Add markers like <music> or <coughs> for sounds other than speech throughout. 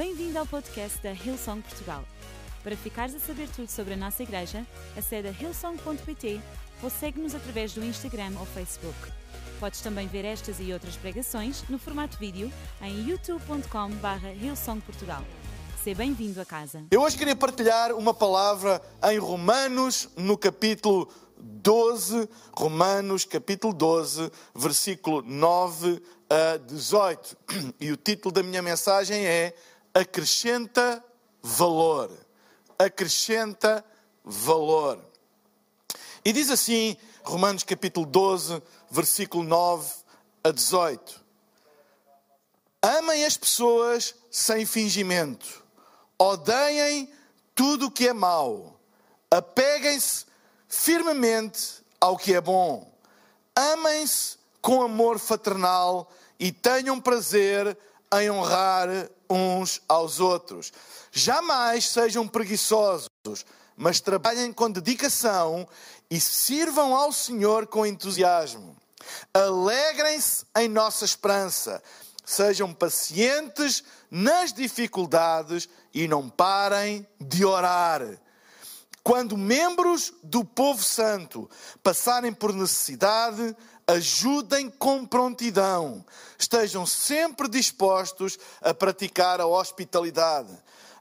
Bem-vindo ao podcast da Hillsong Portugal. Para ficares a saber tudo sobre a nossa igreja, acede a hillsong.pt ou segue-nos através do Instagram ou Facebook. Podes também ver estas e outras pregações no formato vídeo em youtube.com.br hillsongportugal. Seja bem-vindo a casa. Eu hoje queria partilhar uma palavra em Romanos, no capítulo 12, Romanos, capítulo 12, versículo 9 a 18. <clears throat> E o título da minha mensagem é Acrescenta Valor. Acrescenta Valor. E diz assim, Romanos, capítulo 12, versículo 9 a 18. Amem as pessoas sem fingimento. Odeiem tudo o que é mau. Apeguem-se firmemente ao que é bom. Amem-se com amor fraternal e tenham prazer em honrar uns aos outros. Jamais sejam preguiçosos, mas trabalhem com dedicação e sirvam ao Senhor com entusiasmo. Alegrem-se em nossa esperança. Sejam pacientes nas dificuldades e não parem de orar. Quando membros do povo santo passarem por necessidade, ajudem com prontidão. Estejam sempre dispostos a praticar a hospitalidade.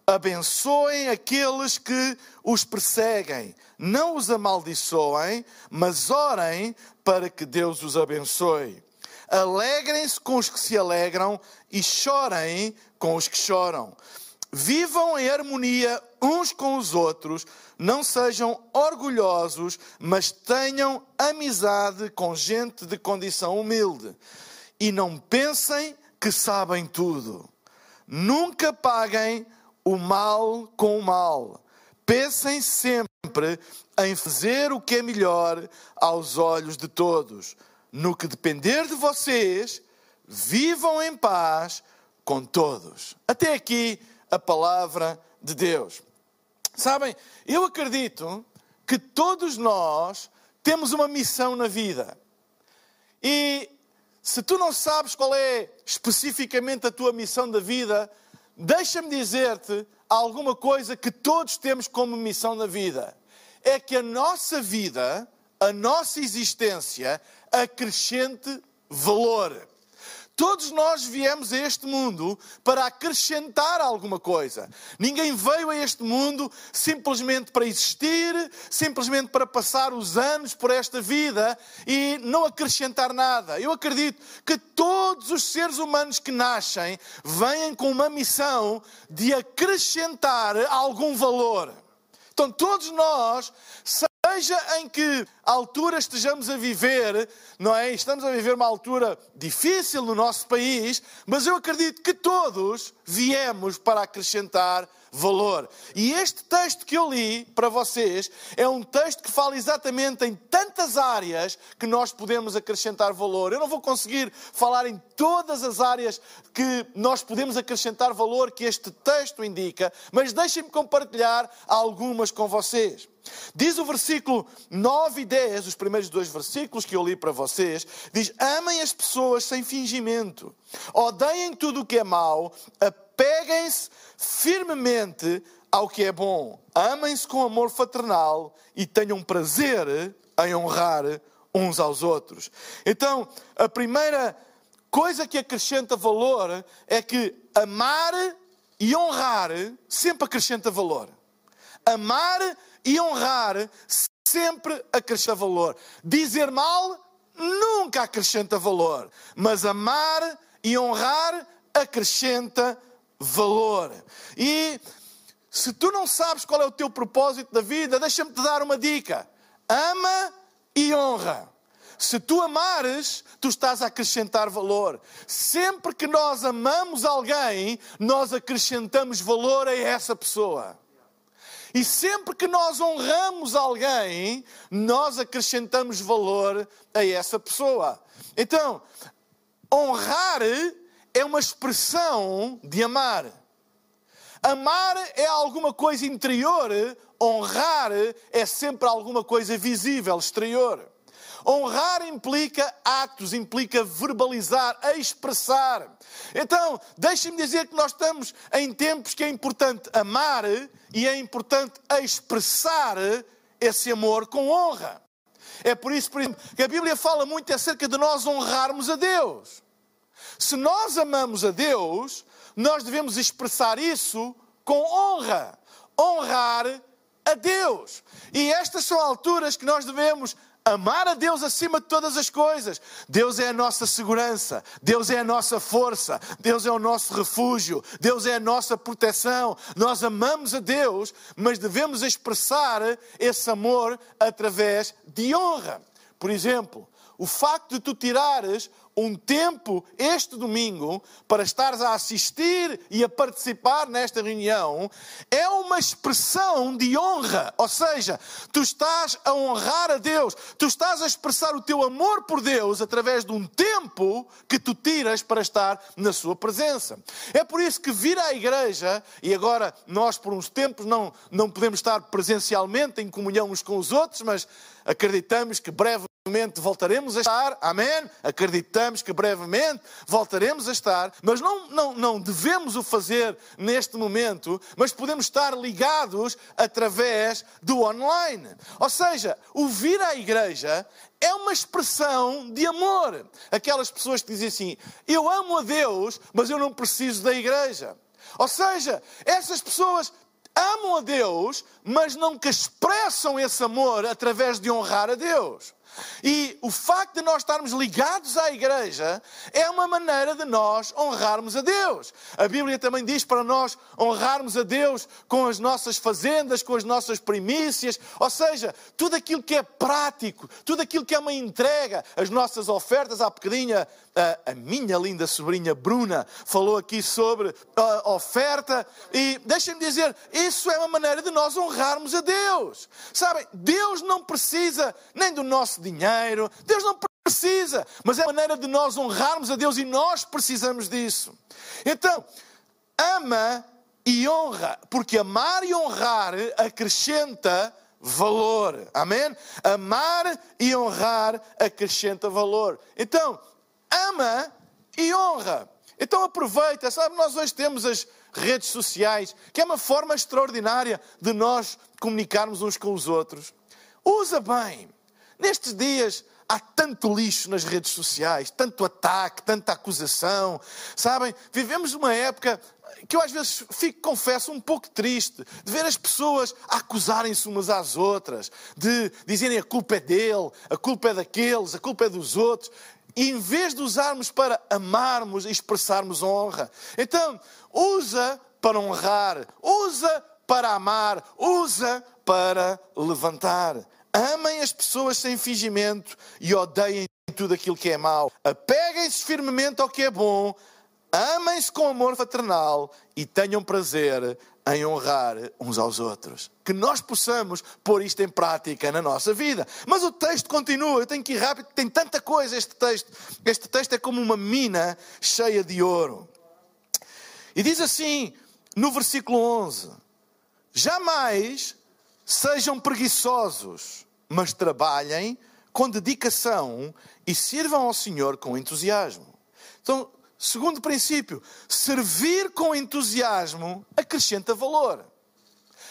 Abençoem aqueles que os perseguem. Não os amaldiçoem, mas orem para que Deus os abençoe. Alegrem-se com os que se alegram e chorem com os que choram. Vivam em harmonia uns com os outros, não sejam orgulhosos, mas tenham amizade com gente de condição humilde. E não pensem que sabem tudo. Nunca paguem o mal com o mal. Pensem sempre em fazer o que é melhor aos olhos de todos. No que depender de vocês, vivam em paz com todos. Até aqui a palavra de Deus. Sabem, eu acredito que todos nós temos uma missão na vida. E se tu não sabes qual é especificamente a tua missão da vida, deixa-me dizer-te alguma coisa que todos temos como missão na vida. É que a nossa vida, a nossa existência, acrescente valor. Todos nós viemos a este mundo para acrescentar alguma coisa. Ninguém veio a este mundo simplesmente para existir, simplesmente para passar os anos por esta vida e não acrescentar nada. Eu acredito que todos os seres humanos que nascem vêm com uma missão de acrescentar algum valor. Então, todos nós, seja em que altura estejamos a viver, não é? Estamos a viver uma altura difícil no nosso país, mas eu acredito que todos viemos para acrescentar valor. E este texto que eu li para vocês é um texto que fala exatamente em tantas áreas que nós podemos acrescentar valor. Eu não vou conseguir falar em todas as áreas que nós podemos acrescentar valor que este texto indica, mas deixem-me compartilhar algumas com vocês. Diz o versículo 9 e 10, os primeiros dois versículos que eu li para vocês, diz: Amem as pessoas sem fingimento, odeiem tudo o que é mau, apeguem-se firmemente ao que é bom, amem-se com amor fraternal e tenham prazer em honrar uns aos outros. Então, a primeira coisa que acrescenta valor é que amar e honrar sempre acrescenta valor. Amar e honrar sempre acrescenta valor. Dizer mal nunca acrescenta valor, mas amar e honrar acrescenta valor. E se tu não sabes qual é o teu propósito da vida, deixa-me te dar uma dica: ama e honra. Se tu amares, tu estás a acrescentar valor. Sempre que nós amamos alguém, nós acrescentamos valor a essa pessoa. E sempre que nós honramos alguém, nós acrescentamos valor a essa pessoa. Então, honrar é uma expressão de amar. Amar é alguma coisa interior, honrar é sempre alguma coisa visível, exterior. Honrar implica atos, implica verbalizar, expressar. Então, deixem-me dizer que nós estamos em tempos que é importante amar e é importante expressar esse amor com honra. É por isso, por exemplo, que a Bíblia fala muito acerca de nós honrarmos a Deus. Se nós amamos a Deus, nós devemos expressar isso com honra. Honrar a Deus. E estas são alturas que nós devemos amar a Deus acima de todas as coisas. Deus é a nossa segurança, Deus é a nossa força, Deus é o nosso refúgio, Deus é a nossa proteção. Nós amamos a Deus, mas devemos expressar esse amor através de honra. Por exemplo, o facto de tu tirares um tempo este domingo para estares a assistir e a participar nesta reunião é uma expressão de honra. Ou seja, tu estás a honrar a Deus, tu estás a expressar o teu amor por Deus através de um tempo que tu tiras para estar na Sua presença. É por isso que vir à igreja, e agora nós por uns tempos não, não podemos estar presencialmente em comunhão uns com os outros, mas acreditamos que breve voltaremos a estar, amém? Acreditamos que brevemente voltaremos a estar, mas não, não, não devemos o fazer neste momento, mas podemos estar ligados através do online. Ou seja, o vir à igreja é uma expressão de amor. Aquelas pessoas que dizem assim: Eu amo a Deus, mas eu não preciso da igreja. Ou seja, essas pessoas amam a Deus, mas nunca expressam esse amor através de honrar a Deus. E o facto de nós estarmos ligados à igreja é uma maneira de nós honrarmos a Deus. A Bíblia também diz para nós honrarmos a Deus com as nossas fazendas, com as nossas primícias, ou seja, tudo aquilo que é prático, tudo aquilo que é uma entrega, as nossas ofertas. Há bocadinho a, a minha linda sobrinha Bruna falou aqui sobre a oferta e deixem-me dizer, isso é uma maneira de nós honrarmos a Deus. Sabem, Deus não precisa nem do nosso dinheiro, Deus não precisa, mas é a maneira de nós honrarmos a Deus e nós precisamos disso. Então, ama e honra, porque amar e honrar acrescenta valor. Amém? Amar e honrar acrescenta valor. Então, ama e honra. Então aproveita, sabe, nós hoje temos as redes sociais, que é uma forma extraordinária de nós comunicarmos uns com os outros. Usa bem. Nestes dias há tanto lixo nas redes sociais, tanto ataque, tanta acusação. Sabem, vivemos uma época que eu às vezes fico, confesso, um pouco triste de ver as pessoas acusarem-se umas às outras, de dizerem a culpa é dele, a culpa é daqueles, a culpa é dos outros. E em vez de usarmos para amarmos e expressarmos honra, então usa para honrar, usa para amar, usa para levantar. Amem as pessoas sem fingimento e odeiem tudo aquilo que é mau. Apeguem-se firmemente ao que é bom, amem-se com amor fraternal e tenham prazer em honrar uns aos outros. Que nós possamos pôr isto em prática na nossa vida. Mas o texto continua, eu tenho que ir rápido, tem tanta coisa este texto. Este texto é como uma mina cheia de ouro. E diz assim, no versículo 11: Jamais Sejam preguiçosos, mas trabalhem com dedicação e sirvam ao Senhor com entusiasmo. Então, segundo princípio, servir com entusiasmo acrescenta valor.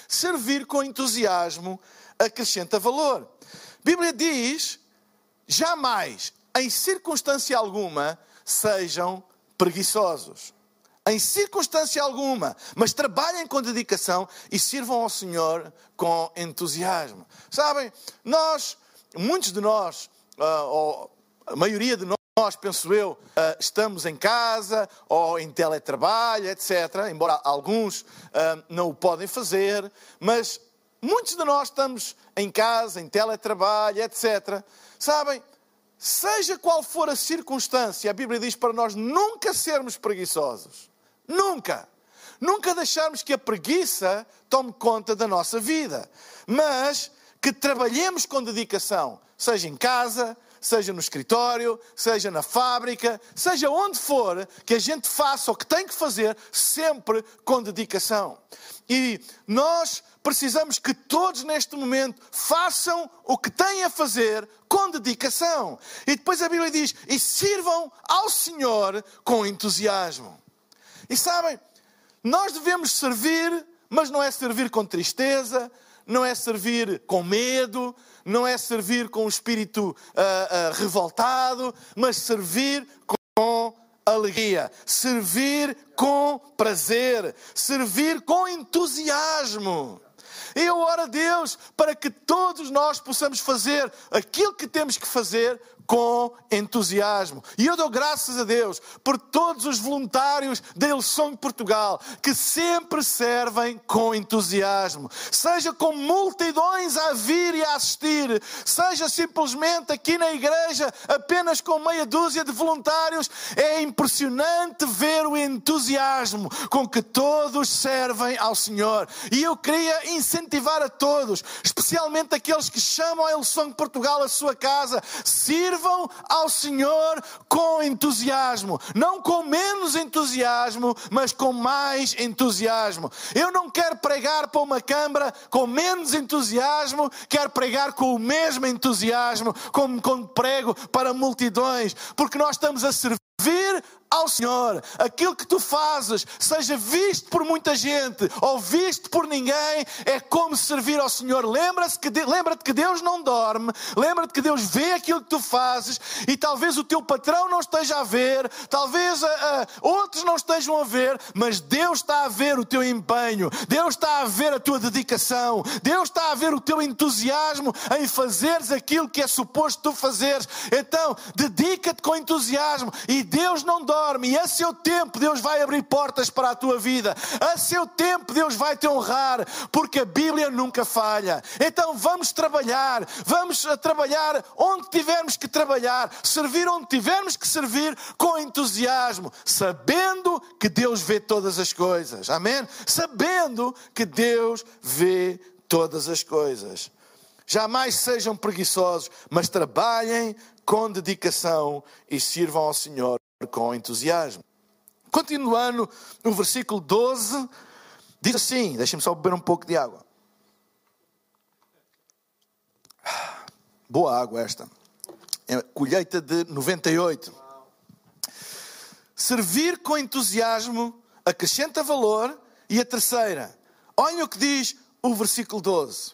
Servir com entusiasmo acrescenta valor. A Bíblia diz: jamais, em circunstância alguma, sejam preguiçosos em circunstância alguma, mas trabalhem com dedicação e sirvam ao Senhor com entusiasmo. Sabem, nós, muitos de nós, ah, ou a maioria de nós, penso eu, ah, estamos em casa ou em teletrabalho, etc. Embora alguns ah, não o podem fazer, mas muitos de nós estamos em casa, em teletrabalho, etc. Sabem, seja qual for a circunstância, a Bíblia diz para nós nunca sermos preguiçosos. Nunca. Nunca deixarmos que a preguiça tome conta da nossa vida. Mas que trabalhemos com dedicação, seja em casa, seja no escritório, seja na fábrica, seja onde for, que a gente faça o que tem que fazer, sempre com dedicação. E nós precisamos que todos neste momento façam o que têm a fazer com dedicação. E depois a Bíblia diz: e sirvam ao Senhor com entusiasmo. E sabem, nós devemos servir, mas não é servir com tristeza, não é servir com medo, não é servir com o espírito uh, uh, revoltado, mas servir com alegria, servir com prazer, servir com entusiasmo. Eu oro a Deus para que todos nós possamos fazer aquilo que temos que fazer com entusiasmo. E eu dou graças a Deus por todos os voluntários da Ilson Portugal que sempre servem com entusiasmo. Seja com multidões a vir e a assistir, seja simplesmente aqui na igreja apenas com meia dúzia de voluntários, é impressionante ver o entusiasmo com que todos servem ao Senhor. E eu queria incentivar a todos, especialmente aqueles que chamam a Ilson Portugal a sua casa, sirvam sirvam ao Senhor com entusiasmo, não com menos entusiasmo, mas com mais entusiasmo. Eu não quero pregar para uma câmara com menos entusiasmo, quero pregar com o mesmo entusiasmo, como quando prego para multidões, porque nós estamos a servir ao Senhor, aquilo que tu fazes, seja visto por muita gente ou visto por ninguém, é como servir ao Senhor. Lembra-te que, lembra que Deus não dorme, lembra-te que Deus vê aquilo que tu fazes e talvez o teu patrão não esteja a ver, talvez uh, uh, outros não estejam a ver, mas Deus está a ver o teu empenho, Deus está a ver a tua dedicação, Deus está a ver o teu entusiasmo em fazeres aquilo que é suposto tu fazeres. Então, dedica-te com entusiasmo e Deus não dorme e a seu tempo Deus vai abrir portas para a tua vida, a seu tempo Deus vai te honrar, porque a Bíblia nunca falha. Então vamos trabalhar, vamos trabalhar onde tivermos que trabalhar, servir onde tivermos que servir com entusiasmo, sabendo que Deus vê todas as coisas. Amém? Sabendo que Deus vê todas as coisas. Jamais sejam preguiçosos, mas trabalhem com dedicação e sirvam ao Senhor com entusiasmo. Continuando, no versículo 12, diz assim: deixem-me só beber um pouco de água. Boa água esta. É colheita de 98. Servir com entusiasmo acrescenta valor. E a terceira, olhem o que diz o versículo 12: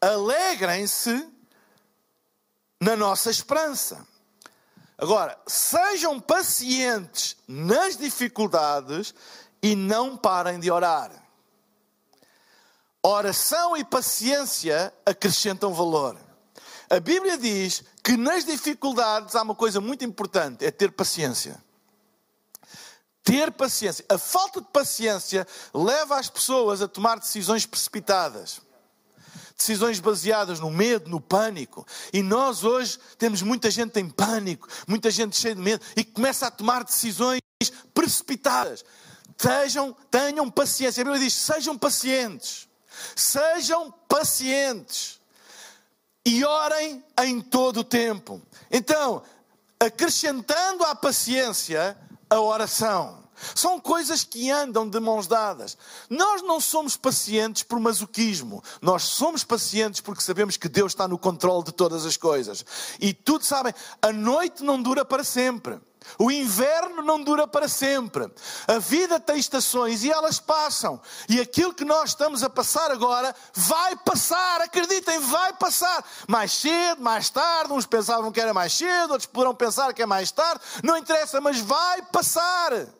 Alegrem-se na nossa esperança. Agora, sejam pacientes nas dificuldades e não parem de orar. Oração e paciência acrescentam valor. A Bíblia diz que nas dificuldades há uma coisa muito importante: é ter paciência. Ter paciência. A falta de paciência leva as pessoas a tomar decisões precipitadas decisões baseadas no medo, no pânico. E nós hoje temos muita gente em pânico, muita gente cheia de medo e começa a tomar decisões precipitadas. Sejam, tenham paciência. A Bíblia diz: sejam pacientes. Sejam pacientes. E orem em todo o tempo. Então, acrescentando à paciência a oração. São coisas que andam de mãos dadas. Nós não somos pacientes por masoquismo. Nós somos pacientes porque sabemos que Deus está no controle de todas as coisas. E tudo sabem, a noite não dura para sempre. O inverno não dura para sempre. A vida tem estações e elas passam. E aquilo que nós estamos a passar agora vai passar. Acreditem, vai passar. Mais cedo, mais tarde. Uns pensavam que era mais cedo, outros poderão pensar que é mais tarde. Não interessa, mas vai passar.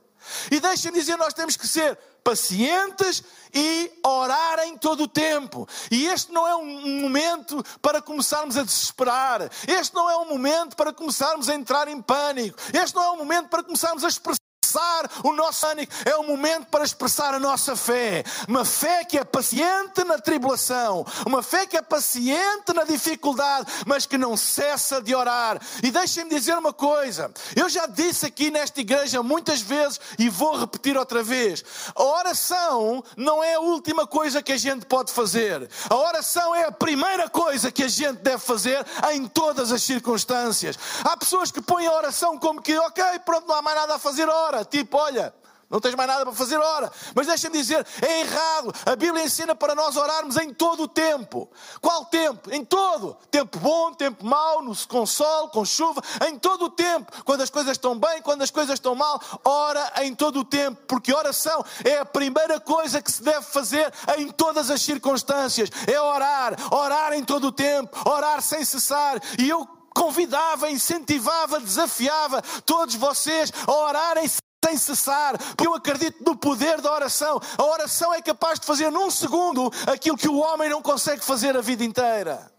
E deixem-me dizer, nós temos que ser pacientes e orar em todo o tempo. E este não é um momento para começarmos a desesperar. Este não é um momento para começarmos a entrar em pânico. Este não é um momento para começarmos a expressar expressar o nosso pânico, é o momento para expressar a nossa fé. Uma fé que é paciente na tribulação, uma fé que é paciente na dificuldade, mas que não cessa de orar. E deixem-me dizer uma coisa: eu já disse aqui nesta igreja muitas vezes e vou repetir outra vez: a oração não é a última coisa que a gente pode fazer, a oração é a primeira coisa que a gente deve fazer em todas as circunstâncias. Há pessoas que põem a oração como que, ok, pronto, não há mais nada a fazer, ora, tipo, olha, não tens mais nada para fazer, ora. Mas deixa-me dizer, é errado. A Bíblia ensina para nós orarmos em todo o tempo. Qual tempo? Em todo. Tempo bom, tempo mau, com sol, com chuva, em todo o tempo. Quando as coisas estão bem, quando as coisas estão mal, ora em todo o tempo. Porque oração é a primeira coisa que se deve fazer em todas as circunstâncias. É orar. Orar em todo o tempo. Orar sem cessar. E eu convidava, incentivava, desafiava todos vocês a orarem sem cessar, porque eu acredito no poder da oração. A oração é capaz de fazer num segundo aquilo que o homem não consegue fazer a vida inteira.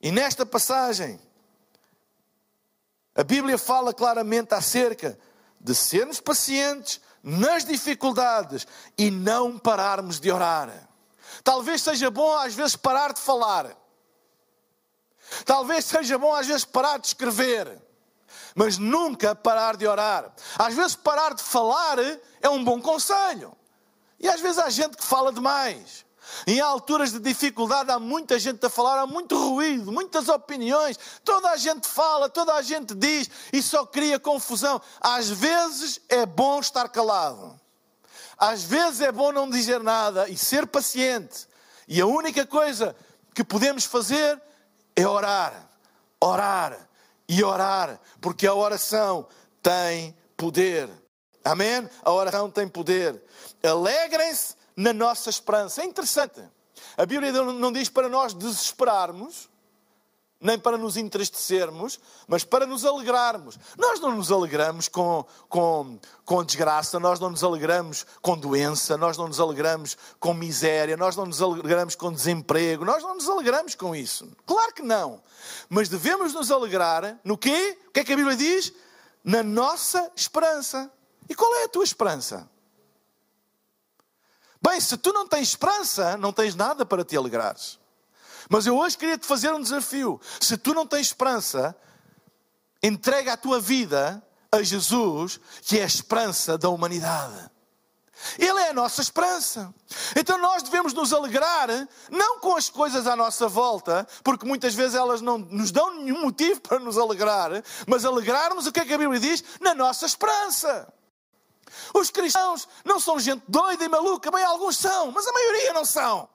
E nesta passagem, a Bíblia fala claramente acerca de sermos pacientes nas dificuldades e não pararmos de orar. Talvez seja bom às vezes parar de falar. Talvez seja bom às vezes parar de escrever mas nunca parar de orar. Às vezes, parar de falar é um bom conselho. E às vezes há gente que fala demais. Em alturas de dificuldade há muita gente a falar, há muito ruído, muitas opiniões, toda a gente fala, toda a gente diz e só cria confusão. Às vezes é bom estar calado, às vezes é bom não dizer nada e ser paciente. E a única coisa que podemos fazer é orar, orar, e orar, porque a oração tem poder. Amém? A oração tem poder. Alegrem-se na nossa esperança. É interessante. A Bíblia não diz para nós desesperarmos, nem para nos entristecermos, mas para nos alegrarmos. Nós não nos alegramos com, com, com desgraça, nós não nos alegramos com doença, nós não nos alegramos com miséria, nós não nos alegramos com desemprego, nós não nos alegramos com isso. Claro que não. Mas devemos nos alegrar no quê? O que é que a Bíblia diz? Na nossa esperança. E qual é a tua esperança? Bem, se tu não tens esperança, não tens nada para te alegrares. Mas eu hoje queria te fazer um desafio. Se tu não tens esperança, entrega a tua vida a Jesus, que é a esperança da humanidade. Ele é a nossa esperança. Então nós devemos nos alegrar, não com as coisas à nossa volta, porque muitas vezes elas não nos dão nenhum motivo para nos alegrar, mas alegrarmos o que é que a Bíblia diz? Na nossa esperança. Os cristãos não são gente doida e maluca, bem alguns são, mas a maioria não são.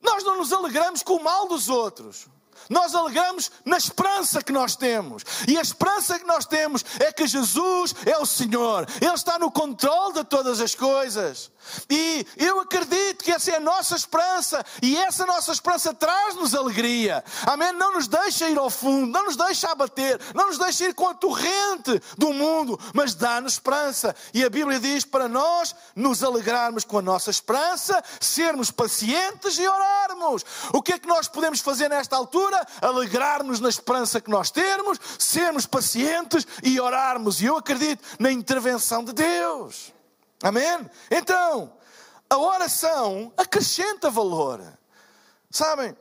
Nós não nos alegramos com o mal dos outros. Nós alegramos na esperança que nós temos. E a esperança que nós temos é que Jesus é o Senhor. Ele está no controle de todas as coisas. E eu acredito que essa é a nossa esperança, e essa nossa esperança traz-nos alegria. Amém? Não nos deixa ir ao fundo, não nos deixa abater, não nos deixa ir com a torrente do mundo, mas dá-nos esperança. E a Bíblia diz para nós nos alegrarmos com a nossa esperança, sermos pacientes e orarmos. O que é que nós podemos fazer nesta altura? Alegrar-nos na esperança que nós temos, sermos pacientes e orarmos. E eu acredito na intervenção de Deus. Amém? Então, a oração acrescenta valor. Sabem,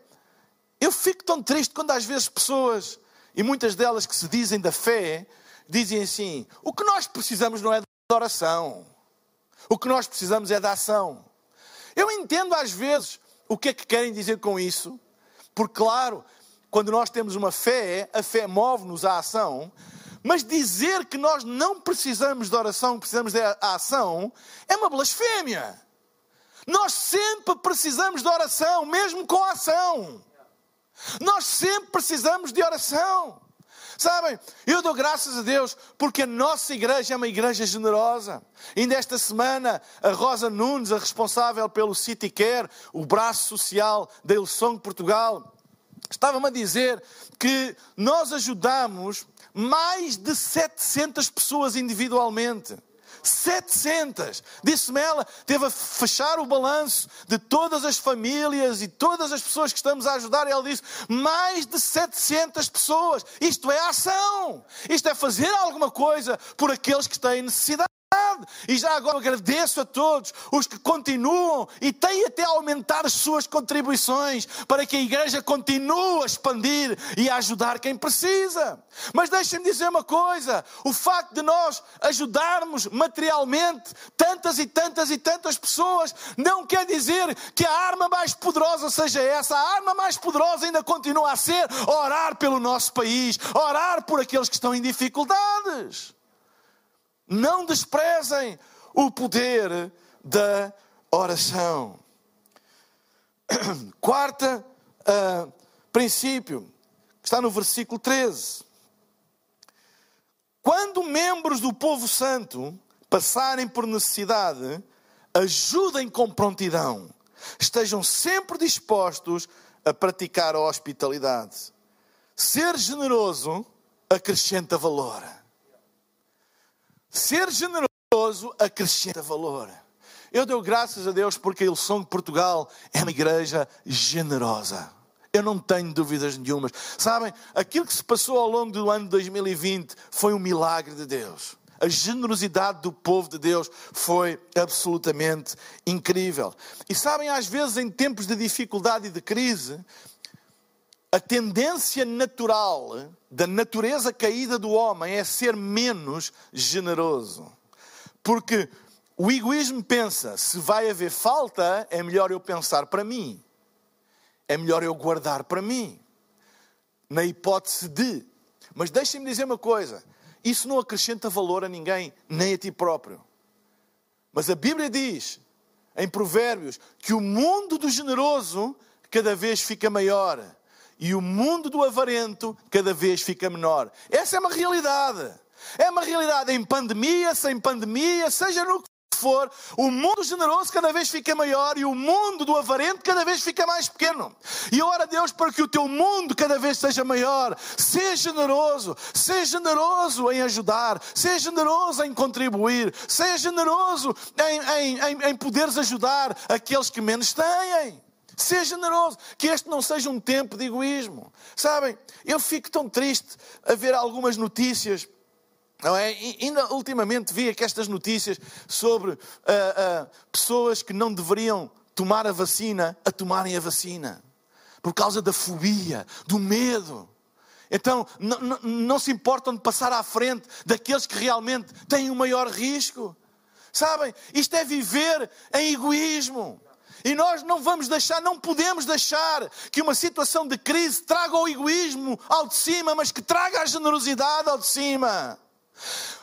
eu fico tão triste quando às vezes pessoas, e muitas delas que se dizem da fé, dizem assim: o que nós precisamos não é de oração, o que nós precisamos é da ação. Eu entendo às vezes o que é que querem dizer com isso, porque, claro, quando nós temos uma fé, a fé move-nos à ação, mas dizer que nós não precisamos de oração, precisamos de ação, é uma blasfémia. Nós sempre precisamos de oração, mesmo com ação. Nós sempre precisamos de oração. Sabem, eu dou graças a Deus porque a nossa igreja é uma igreja generosa. Ainda esta semana, a Rosa Nunes, a responsável pelo City Care, o braço social da Ilsong Portugal, estava-me a dizer que nós ajudamos mais de 700 pessoas individualmente. 700. Disse-me ela, teve a fechar o balanço de todas as famílias e todas as pessoas que estamos a ajudar. E ela disse: mais de 700 pessoas. Isto é ação. Isto é fazer alguma coisa por aqueles que têm necessidade. E já agora agradeço a todos os que continuam e têm até aumentar as suas contribuições para que a igreja continue a expandir e a ajudar quem precisa. Mas deixem-me dizer uma coisa: o facto de nós ajudarmos materialmente tantas e tantas e tantas pessoas não quer dizer que a arma mais poderosa seja essa. A arma mais poderosa ainda continua a ser orar pelo nosso país, orar por aqueles que estão em dificuldades. Não desprezem o poder da oração. <clears throat> Quarta uh, princípio, que está no versículo 13. Quando membros do povo santo passarem por necessidade, ajudem com prontidão. Estejam sempre dispostos a praticar a hospitalidade. Ser generoso acrescenta valor. Ser generoso acrescenta valor. Eu dou graças a Deus porque a Ilson de Portugal é uma igreja generosa. Eu não tenho dúvidas nenhumas. Sabem, aquilo que se passou ao longo do ano 2020 foi um milagre de Deus. A generosidade do povo de Deus foi absolutamente incrível. E sabem, às vezes, em tempos de dificuldade e de crise, a tendência natural da natureza caída do homem é ser menos generoso. Porque o egoísmo pensa: se vai haver falta, é melhor eu pensar para mim. É melhor eu guardar para mim. Na hipótese de. Mas deixem-me dizer uma coisa: isso não acrescenta valor a ninguém, nem a ti próprio. Mas a Bíblia diz, em Provérbios, que o mundo do generoso cada vez fica maior e o mundo do avarento cada vez fica menor. Essa é uma realidade. É uma realidade em pandemia, sem pandemia, seja no que for, o mundo generoso cada vez fica maior e o mundo do avarento cada vez fica mais pequeno. E ora Deus para que o teu mundo cada vez seja maior. Seja generoso, seja generoso em ajudar, seja generoso em contribuir, seja generoso em, em, em, em poderes ajudar aqueles que menos têm. Seja generoso, que este não seja um tempo de egoísmo. Sabem, eu fico tão triste a ver algumas notícias. Não é? E ainda ultimamente vi aqui estas notícias sobre uh, uh, pessoas que não deveriam tomar a vacina a tomarem a vacina por causa da fobia, do medo. Então não se importam de passar à frente daqueles que realmente têm o maior risco. Sabem, isto é viver em egoísmo. E nós não vamos deixar, não podemos deixar que uma situação de crise traga o egoísmo ao de cima, mas que traga a generosidade ao de cima.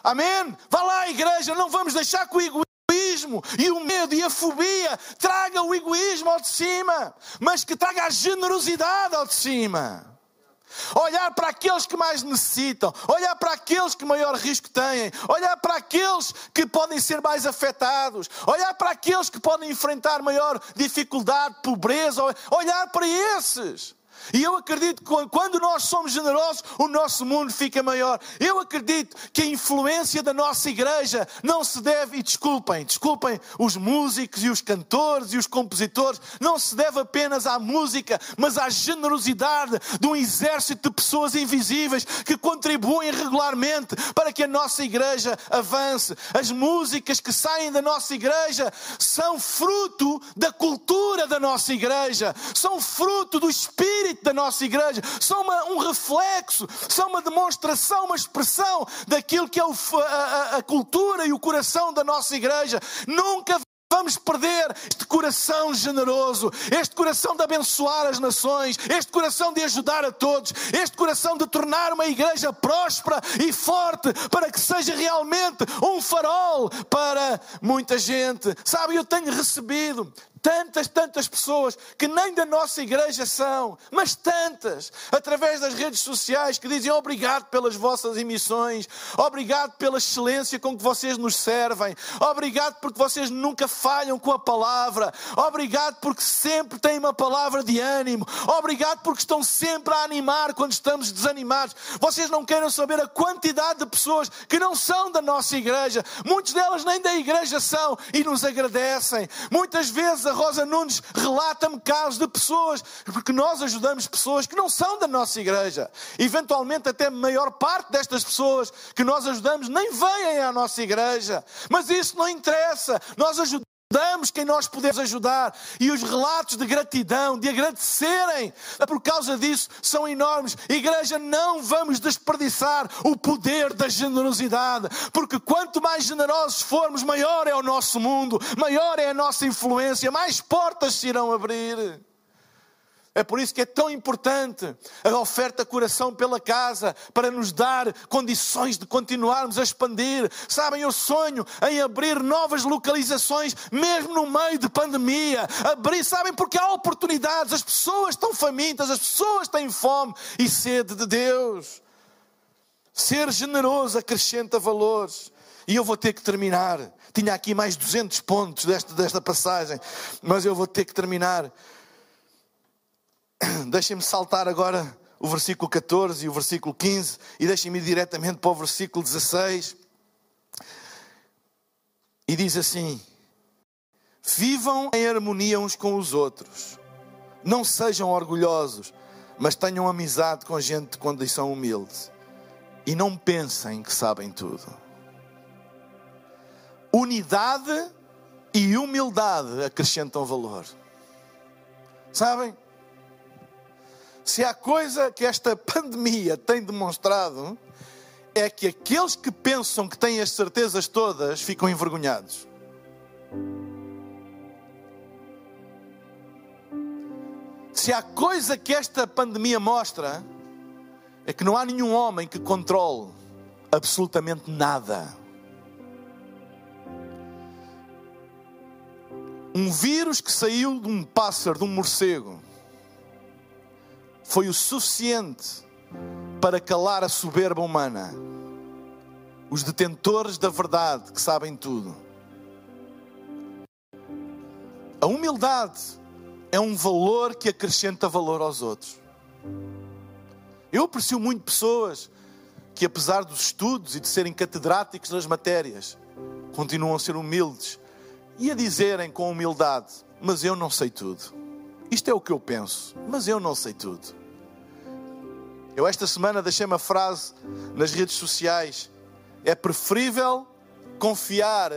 Amém? Vá lá, igreja, não vamos deixar que o egoísmo e o medo e a fobia traga o egoísmo ao de cima, mas que traga a generosidade ao de cima olhar para aqueles que mais necessitam, olhar para aqueles que maior risco têm, olhar para aqueles que podem ser mais afetados, olhar para aqueles que podem enfrentar maior dificuldade, pobreza, olhar para esses. E eu acredito que quando nós somos generosos, o nosso mundo fica maior. Eu acredito que a influência da nossa igreja não se deve, e desculpem, desculpem os músicos e os cantores e os compositores, não se deve apenas à música, mas à generosidade de um exército de pessoas invisíveis que contribuem regularmente para que a nossa igreja avance. As músicas que saem da nossa igreja são fruto da cultura da nossa igreja, são fruto do espírito da nossa igreja, são uma, um reflexo, são uma demonstração, uma expressão daquilo que é o, a, a cultura e o coração da nossa igreja. Nunca vamos perder este coração generoso, este coração de abençoar as nações, este coração de ajudar a todos, este coração de tornar uma igreja próspera e forte para que seja realmente um farol para muita gente. Sabe, eu tenho recebido tantas, tantas pessoas que nem da nossa igreja são, mas tantas, através das redes sociais, que dizem obrigado pelas vossas emissões, obrigado pela excelência com que vocês nos servem, obrigado porque vocês nunca falham com a palavra, obrigado porque sempre têm uma palavra de ânimo, obrigado porque estão sempre a animar quando estamos desanimados. Vocês não queiram saber a quantidade de pessoas que não são da nossa igreja, muitas delas nem da igreja são e nos agradecem. Muitas vezes a Rosa Nunes relata-me casos de pessoas, porque nós ajudamos pessoas que não são da nossa igreja. Eventualmente, até a maior parte destas pessoas que nós ajudamos nem vêm à nossa igreja. Mas isso não interessa. Nós ajudamos ajudamos quem nós podemos ajudar. E os relatos de gratidão, de agradecerem por causa disso, são enormes. Igreja, não vamos desperdiçar o poder da generosidade, porque quanto mais generosos formos, maior é o nosso mundo, maior é a nossa influência, mais portas se irão abrir. É por isso que é tão importante a oferta coração pela casa, para nos dar condições de continuarmos a expandir. Sabem, eu sonho em abrir novas localizações, mesmo no meio de pandemia. Abrir, sabem, porque há oportunidades, as pessoas estão famintas, as pessoas têm fome e sede de Deus. Ser generoso acrescenta valores. E eu vou ter que terminar. Tinha aqui mais 200 pontos desta, desta passagem, mas eu vou ter que terminar <clears throat> Deixem-me saltar agora o versículo 14 e o versículo 15 e deixem-me ir diretamente para o versículo 16. E diz assim: Vivam em harmonia uns com os outros, não sejam orgulhosos, mas tenham amizade com gente de condição humilde e não pensem que sabem tudo. Unidade e humildade acrescentam valor. Sabem? Se há coisa que esta pandemia tem demonstrado, é que aqueles que pensam que têm as certezas todas ficam envergonhados. Se há coisa que esta pandemia mostra, é que não há nenhum homem que controle absolutamente nada. Um vírus que saiu de um pássaro, de um morcego, foi o suficiente para calar a soberba humana. Os detentores da verdade que sabem tudo. A humildade é um valor que acrescenta valor aos outros. Eu aprecio muito pessoas que, apesar dos estudos e de serem catedráticos nas matérias, continuam a ser humildes e a dizerem com humildade: Mas eu não sei tudo. Isto é o que eu penso, mas eu não sei tudo. Eu esta semana deixei uma frase nas redes sociais. É preferível confiar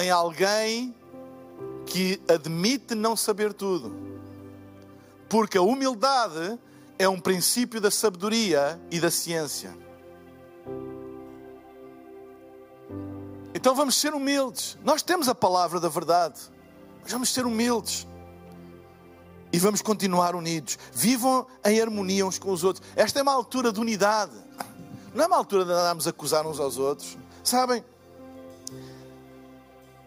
em alguém que admite não saber tudo. Porque a humildade é um princípio da sabedoria e da ciência. Então vamos ser humildes. Nós temos a palavra da verdade, mas vamos ser humildes e vamos continuar unidos. Vivam em harmonia uns com os outros. Esta é uma altura de unidade. Não é uma altura de andarmos a acusar uns aos outros. Sabem?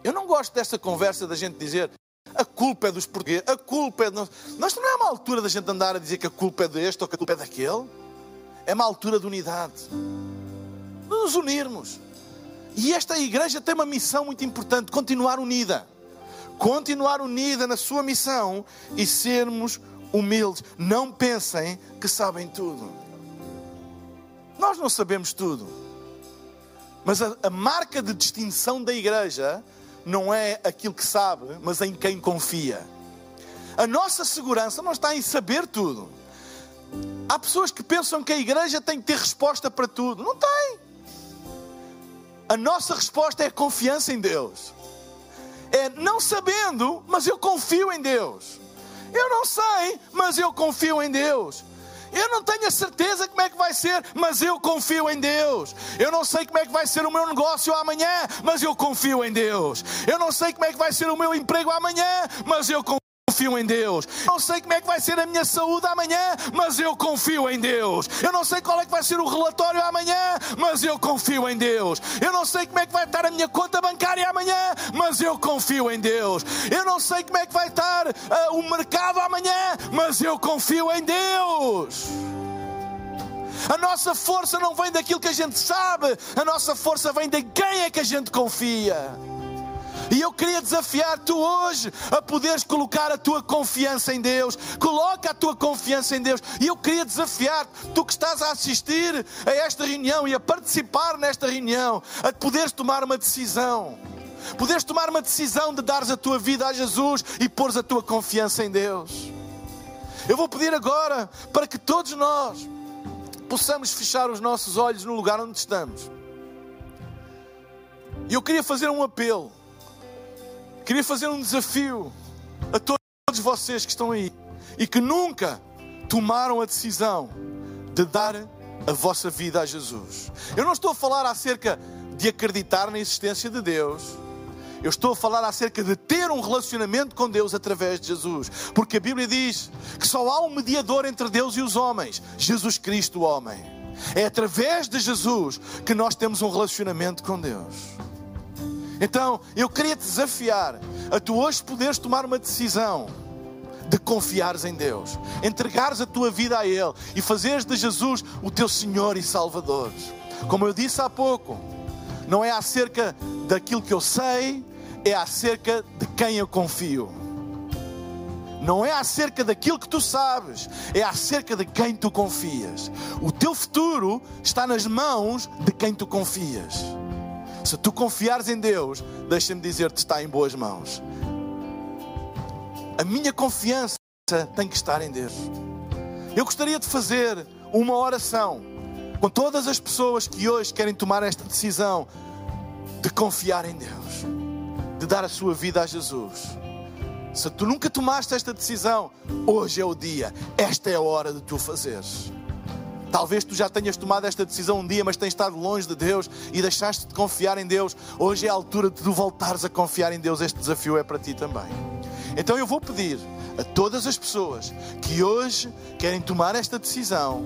Eu não gosto desta conversa da gente dizer a culpa é dos portugueses, a culpa é de nós. Nós não é uma altura da gente andar a dizer que a culpa é deste ou que a culpa é daquele. É uma altura de unidade. De nos unirmos. E esta igreja tem uma missão muito importante: continuar unida continuar unida na sua missão e sermos humildes. Não pensem que sabem tudo. Nós não sabemos tudo. Mas a, a, marca de distinção da igreja não é aquilo que sabe, mas em quem confia. A nossa segurança não está em saber tudo. Há pessoas que pensam que a igreja tem que ter resposta para tudo. Não tem. A nossa resposta é a confiança em Deus é não sabendo, mas eu confio em Deus. Eu não sei, mas eu confio em Deus. Eu não tenho a certeza como é que vai ser, mas eu confio em Deus. Eu não sei como é que vai ser o meu negócio amanhã, mas eu confio em Deus. Eu não sei como é que vai ser o meu emprego amanhã, mas eu confio confio em Deus. Eu não sei como é que vai ser a minha saúde amanhã, mas eu confio em Deus. Eu não sei qual é que vai ser o relatório amanhã, mas eu confio em Deus. Eu não sei como é que vai estar a minha conta bancária amanhã, mas eu confio em Deus. Eu não sei como é que vai estar uh, o mercado amanhã, mas eu confio em Deus. A nossa força não vem daquilo que a gente sabe, a nossa força vem de quem é que a gente confia. E eu queria desafiar-te hoje a poderes colocar a tua confiança em Deus. Coloca a tua confiança em Deus. E eu queria desafiar-te, tu que estás a assistir a esta reunião e a participar nesta reunião, a poderes tomar uma decisão. Poderes tomar uma decisão de dares a tua vida a Jesus e pôres a tua confiança em Deus. Eu vou pedir agora para que todos nós possamos fechar os nossos olhos no lugar onde estamos. E eu queria fazer um apelo. Queria fazer um desafio a todos vocês que estão aí e que nunca tomaram a decisão de dar a vossa vida a Jesus. Eu não estou a falar acerca de acreditar na existência de Deus. Eu estou a falar acerca de ter um relacionamento com Deus através de Jesus. Porque a Bíblia diz que só há um mediador entre Deus e os homens: Jesus Cristo, o homem. É através de Jesus que nós temos um relacionamento com Deus. Então, eu queria te desafiar a tu hoje poderes tomar uma decisão de confiares em Deus, entregares a tua vida a Ele e fazeres de Jesus o teu Senhor e Salvador. Como eu disse há pouco, não é acerca daquilo que eu sei, é acerca de quem eu confio. Não é acerca daquilo que tu sabes, é acerca de quem tu confias. O teu futuro está nas mãos de quem tu confias. Se tu confiares em Deus, deixa-me dizer-te, está em boas mãos. A minha confiança tem que estar em Deus. Eu gostaria de fazer uma oração com todas as pessoas que hoje querem tomar esta decisão de confiar em Deus, de dar a sua vida a Jesus. Se tu nunca tomaste esta decisão, hoje é o dia, esta é a hora de tu fazeres. Talvez tu já tenhas tomado esta decisão um dia, mas tens estado longe de Deus e deixaste de confiar em Deus. Hoje é a altura de tu voltares a confiar em Deus. Este desafio é para ti também. Então eu vou pedir a todas as pessoas que hoje querem tomar esta decisão,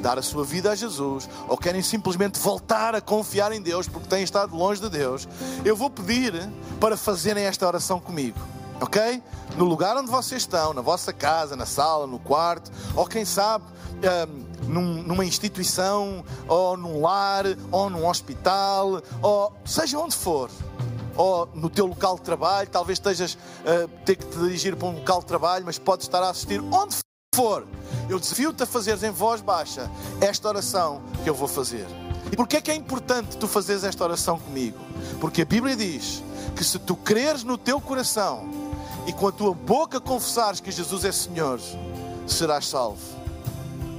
dar a sua vida a Jesus, ou querem simplesmente voltar a confiar em Deus porque têm estado longe de Deus, eu vou pedir para fazerem esta oração comigo ok? No lugar onde vocês estão, na vossa casa, na sala, no quarto, ou quem sabe, um, num, numa instituição, ou num lar, ou num hospital, ou seja onde for. Ou no teu local de trabalho, talvez estejas a uh, ter que te dirigir para um local de trabalho, mas podes estar a assistir onde for. Eu desafio-te a fazeres em voz baixa esta oração que eu vou fazer. E porquê é que é importante tu fazeres esta oração comigo? Porque a Bíblia diz que se tu creres no teu coração e com a tua boca confessares que Jesus é Senhor, serás salvo.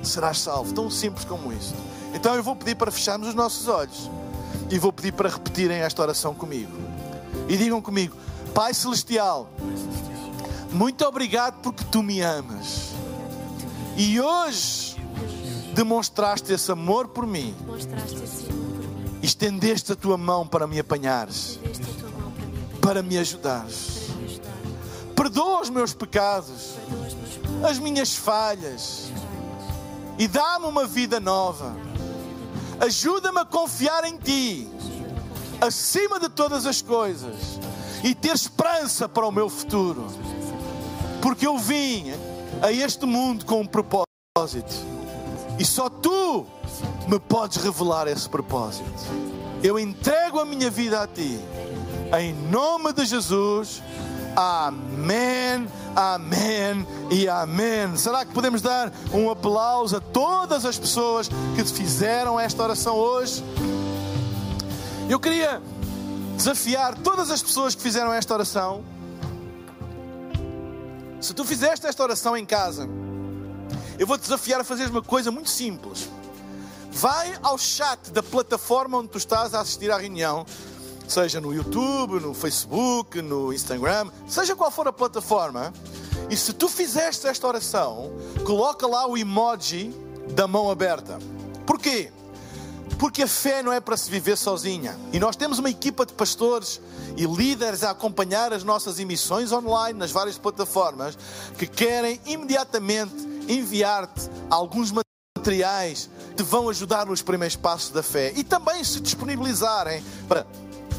Serás salvo, tão simples como isso. Então eu vou pedir para fecharmos os nossos olhos e vou pedir para repetirem esta oração comigo. E digam comigo: Pai Celestial, muito obrigado porque tu me amas. E hoje demonstraste esse amor por mim. Estendeste a tua mão para me apanhares, para me ajudares perdoa os meus pecados, as minhas falhas e dá-me uma vida nova. Ajuda-me a confiar em Ti, acima de todas as coisas, e ter esperança para o meu futuro, porque eu vim a este mundo com um propósito e só Tu me podes revelar esse propósito. Eu entrego a minha vida a Ti, em nome de Jesus. Amém, amém e amém. Será que podemos dar um aplauso a todas as pessoas que fizeram esta oração hoje? Eu queria desafiar todas as pessoas que fizeram esta oração. Se tu fizeste esta oração em casa, eu vou te desafiar a fazer uma coisa muito simples. Vai ao chat da plataforma onde tu estás a assistir à reunião seja no YouTube, no Facebook, no Instagram, seja qual for a plataforma, e se tu fizeste esta oração, coloca lá o emoji da mão aberta. Porquê? Porque a fé não é para se viver sozinha. E nós temos uma equipa de pastores e líderes a acompanhar as nossas emissões online nas várias plataformas que querem imediatamente enviar-te alguns materiais que te vão ajudar nos primeiros passos da fé e também se disponibilizarem para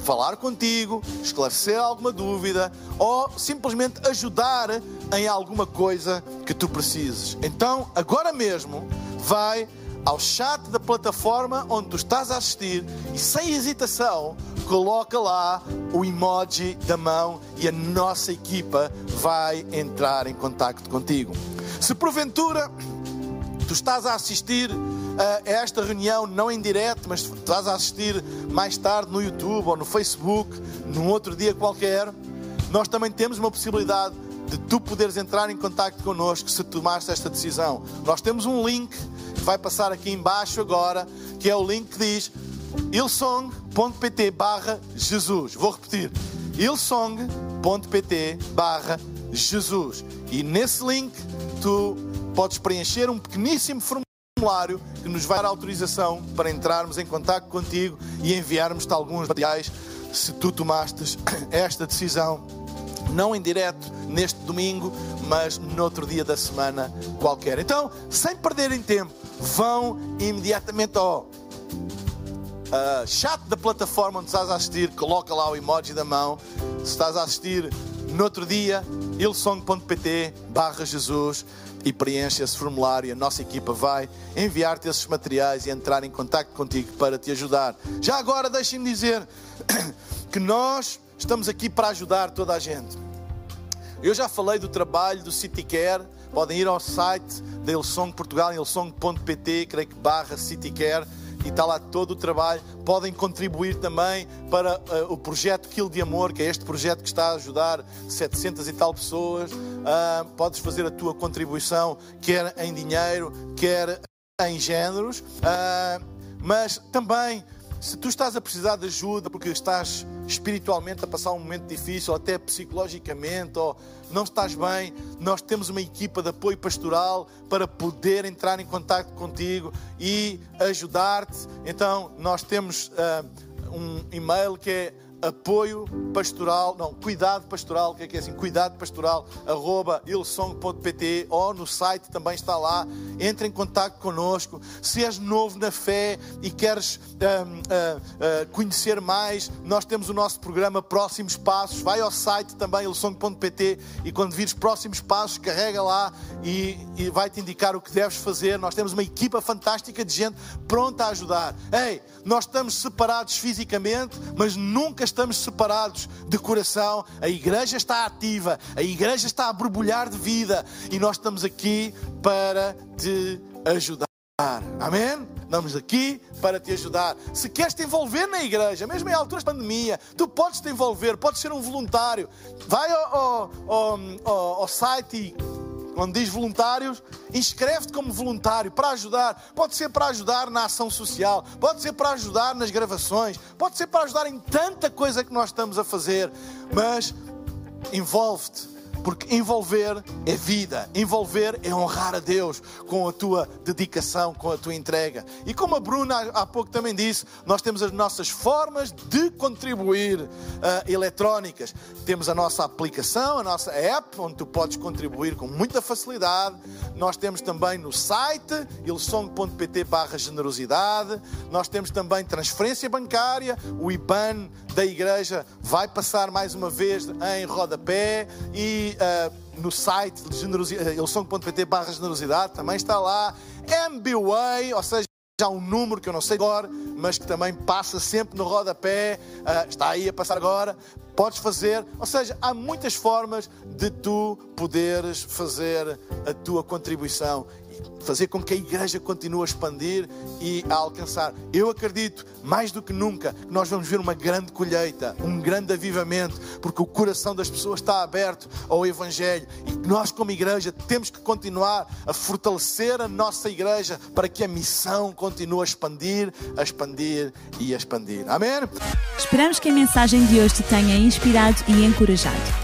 falar contigo, esclarecer alguma dúvida ou simplesmente ajudar em alguma coisa que tu precises. Então, agora mesmo, vai ao chat da plataforma onde tu estás a assistir e sem hesitação coloca lá o emoji da mão e a nossa equipa vai entrar em contato contigo. Se porventura tu estás a assistir a esta reunião não em direto, mas estás a assistir mais tarde no YouTube ou no Facebook, num outro dia qualquer, nós também temos uma possibilidade de tu poderes entrar em contato connosco se tomaste esta decisão. Nós temos um link que vai passar aqui embaixo agora, que é o link que diz ilsong.pt barra Jesus. Vou repetir, ilsong.pt barra Jesus. E nesse link tu podes preencher um pequeníssimo formulário que nos vai dar autorização para entrarmos em contato contigo e enviarmos-te alguns materiais se tu tomastes <coughs> esta decisão, não em direto neste domingo, mas noutro dia da semana qualquer. Então, sem perderem tempo, vão imediatamente ao uh, chat da plataforma onde estás a assistir, coloca lá o emoji da mão. Se estás a assistir no outro dia, ilsong.pt barra Jesus e preenche esse formulário. A nossa equipa vai enviar-te esses materiais e entrar em contato contigo para te ajudar. Já agora, deixem-me dizer <coughs> que nós estamos aqui para ajudar toda a gente. Eu já falei do trabalho do CityCare. Podem ir ao site da Ilsong Portugal, ilsong.pt, creio que barra CityCare e está lá todo o trabalho. Podem contribuir também para uh, o projeto Kill de Amor, que é este projeto que está a ajudar 700 e tal pessoas. Uh, podes fazer a tua contribuição, quer em dinheiro, quer em géneros, uh, mas também se tu estás a precisar de ajuda porque estás espiritualmente a passar um momento difícil, ou até psicologicamente, ou não estás bem, nós temos uma equipa de apoio pastoral para poder entrar em contato contigo e ajudar-te. Então, nós temos uh, um e-mail que é apoio pastoral, não, cuidado pastoral, o que é que é assim? Cuidado pastoral, arroba ilsong.pt ou no site também está lá. Entre em contato connosco. Se és novo na fé e queres uh, uh, conhecer mais, nós temos o nosso programa Próximos Passos. Vai ao site também, ilsong.pt e quando vires Próximos Passos, carrega lá e, e vai-te indicar o que deves fazer. Nós temos uma equipa fantástica de gente pronta a ajudar. Ei, nós estamos separados fisicamente, mas nunca estamos separados de coração. A igreja está ativa, a igreja está a borbulhar de vida e nós estamos aqui para te ajudar. Amém? Estamos aqui para te ajudar. Se queres te envolver na igreja, mesmo em alturas de pandemia, tu podes te envolver, podes ser um voluntário. Vai ao, ao, ao, ao site onde diz voluntários, inscreve-te como voluntário para ajudar. Pode ser para ajudar na ação social, pode ser para ajudar nas gravações, pode ser para ajudar em tanta coisa que nós estamos a fazer, mas envolve-te porque envolver é vida, envolver é honrar a Deus com a tua dedicação, com a tua entrega. E como a Bruna há pouco também disse, nós temos as nossas formas de contribuir uh, eletrónicas. Temos a nossa aplicação, a nossa app, onde tu podes contribuir com muita facilidade. Nós temos também no site ilsong.pt barra generosidade. Nós temos também transferência bancária, o IBAN da igreja vai passar mais uma vez em rodapé e uh, no site eh, barra generosidade também está lá. MBWay, ou seja, já um número que eu não sei agora, mas que também passa sempre no rodapé, uh, está aí a passar agora. Podes fazer, ou seja, há muitas formas de tu poderes fazer a tua contribuição fazer com que a igreja continue a expandir e a alcançar. Eu acredito, mais do que nunca, que nós vamos ver uma grande colheita, um grande avivamento, porque o coração das pessoas está aberto ao Evangelho e nós, como igreja, temos que continuar a fortalecer a nossa igreja para que a missão continue a expandir, a expandir e a expandir. Amém? Esperamos que a mensagem de hoje te tenha inspirado e encorajado.